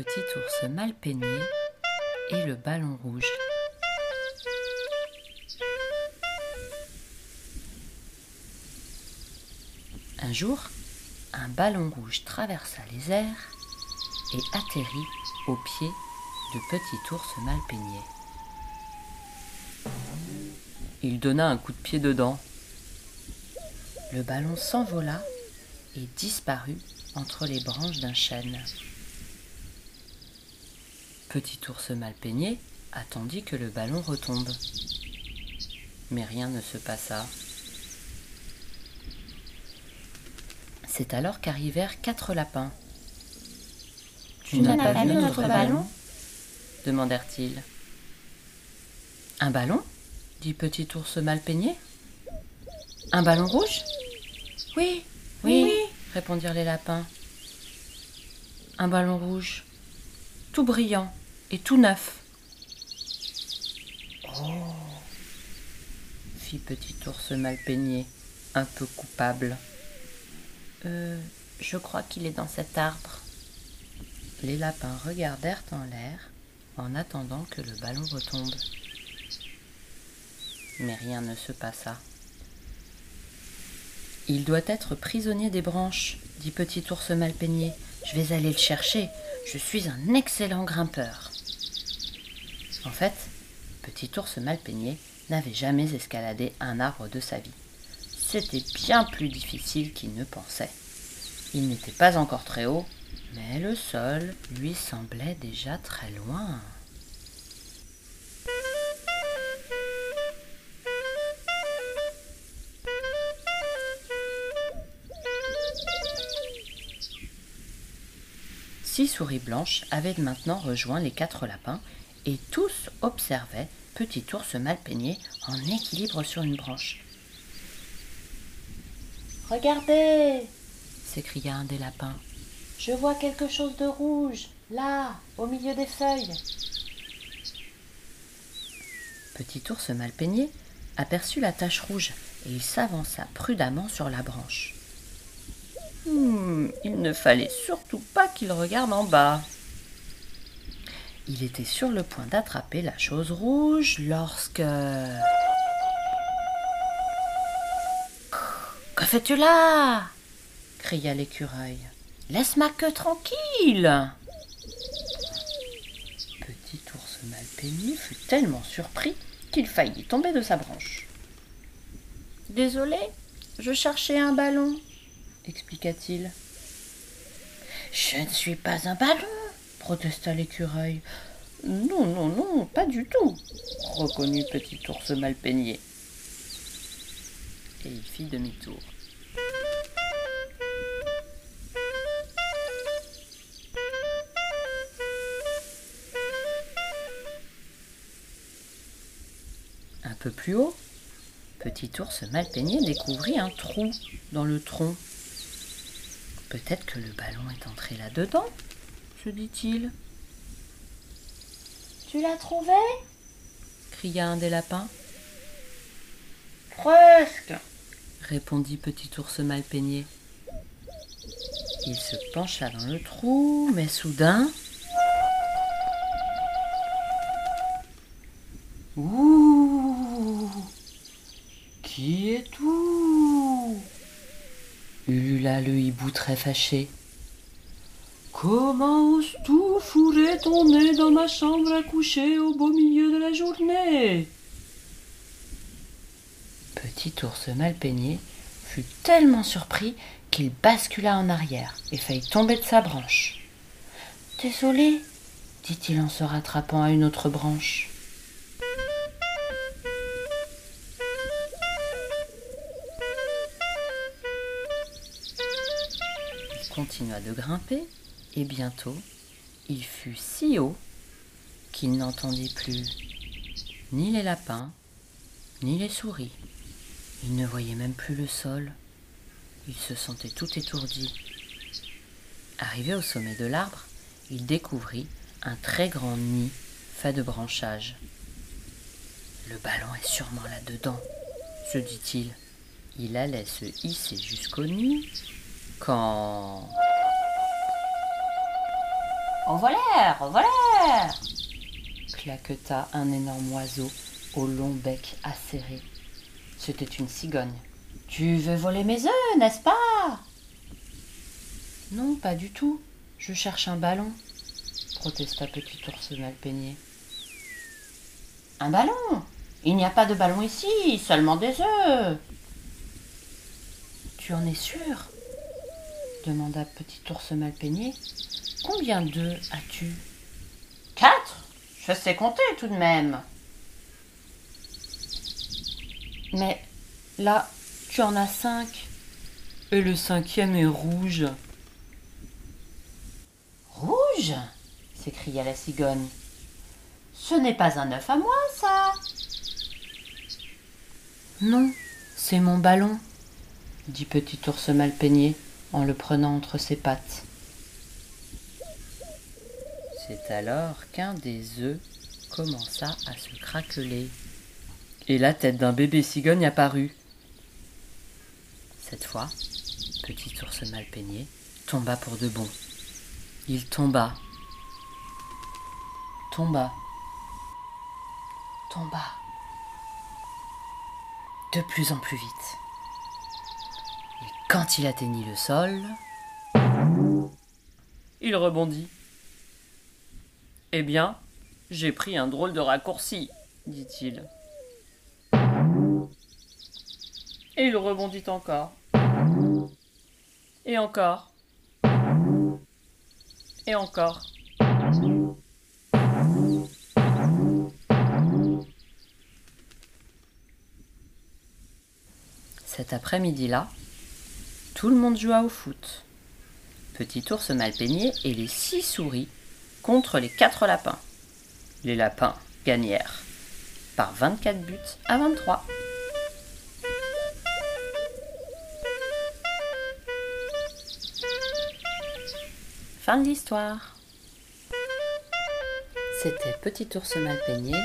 Petit ours mal peigné et le ballon rouge. Un jour, un ballon rouge traversa les airs et atterrit au pied de Petit ours mal peigné. Il donna un coup de pied dedans. Le ballon s'envola et disparut entre les branches d'un chêne. Petit ours mal peigné attendit que le ballon retombe. Mais rien ne se passa. C'est alors qu'arrivèrent quatre lapins. Tu n'as pas vu notre ballon demandèrent-ils. Un ballon? dit Petit ours mal peigné. Un ballon rouge? Oui, Oui, répondirent les lapins. Un ballon rouge, tout brillant et tout neuf. Oh fit Petit ours mal peigné, un peu coupable. Euh, je crois qu'il est dans cet arbre. Les lapins regardèrent en l'air en attendant que le ballon retombe. Mais rien ne se passa. Il doit être prisonnier des branches, dit Petit ours mal peigné. Je vais aller le chercher. Je suis un excellent grimpeur. En fait, Petit ours mal peigné n'avait jamais escaladé un arbre de sa vie. C'était bien plus difficile qu'il ne pensait. Il n'était pas encore très haut, mais le sol lui semblait déjà très loin. Six souris blanches avaient maintenant rejoint les quatre lapins et tous observaient Petit ours mal peigné en équilibre sur une branche. regardez, s'écria un des lapins. je vois quelque chose de rouge, là, au milieu des feuilles. Petit ours mal peigné aperçut la tache rouge et il s'avança prudemment sur la branche. Hmm, il ne fallait surtout pas qu'il regarde en bas. Il était sur le point d'attraper la chose rouge lorsque... Que fais-tu là? cria l'écureuil. Laisse ma queue tranquille. Petit ours mal peigné fut tellement surpris qu'il faillit tomber de sa branche. Désolé, je cherchais un ballon, expliqua-t-il. Je ne suis pas un ballon, protesta l'écureuil. Non, non, non, pas du tout, reconnut Petit ours mal peigné. Et il fit demi-tour. Un peu plus haut, Petit ours mal peigné découvrit un trou dans le tronc. Peut-être que le ballon est entré là-dedans, se dit-il. Tu l'as trouvé? cria un des lapins. Presque. répondit Petit ours mal peigné. Il se pencha dans le trou, mais soudain. Ouh Qui est tout ulula le hibou très fâché. Comment oses-tu fourrer ton nez dans ma chambre à coucher au beau milieu de la journée Petit ours mal peigné fut tellement surpris qu'il bascula en arrière et faillit tomber de sa branche. Désolé, dit-il en se rattrapant à une autre branche. Il continua de grimper et bientôt il fut si haut qu'il n'entendit plus ni les lapins, ni les souris. Il ne voyait même plus le sol. Il se sentait tout étourdi. Arrivé au sommet de l'arbre, il découvrit un très grand nid fait de branchages. Le ballon est sûrement là-dedans, se dit-il. Il allait se hisser jusqu'au nid quand... Au volaire, au volaire claqueta un énorme oiseau au long bec acéré. C'était une cigogne. Tu veux voler mes œufs, n'est-ce pas? Non, pas du tout. Je cherche un ballon, protesta Petit ours mal peigné. Un ballon? Il n'y a pas de ballon ici, seulement des œufs. Tu en es sûr? Demanda Petit ours mal peigné. Combien d'œufs as-tu? Quatre? Je sais compter tout de même. Mais là, tu en as cinq. Et le cinquième est rouge. Rouge? s'écria la cigogne. Ce n'est pas un œuf à moi, ça. Non, c'est mon ballon, dit Petit ours mal peigné en le prenant entre ses pattes. C'est alors qu'un des œufs commença à se craqueler. Et la tête d'un bébé cigogne apparut. Cette fois, Petit ours mal peigné tomba pour de bon. Il tomba, tomba, tomba, de plus en plus vite. Quand il atteignit le sol, il rebondit. Eh bien, j'ai pris un drôle de raccourci, dit-il. Et il rebondit encore. Et encore. Et encore. Cet après-midi-là, tout le monde joua au foot. Petit ours mal peigné et les six souris contre les quatre lapins. Les lapins gagnèrent par 24 buts à 23. Fin de l'histoire. C'était Petit ours mal peigné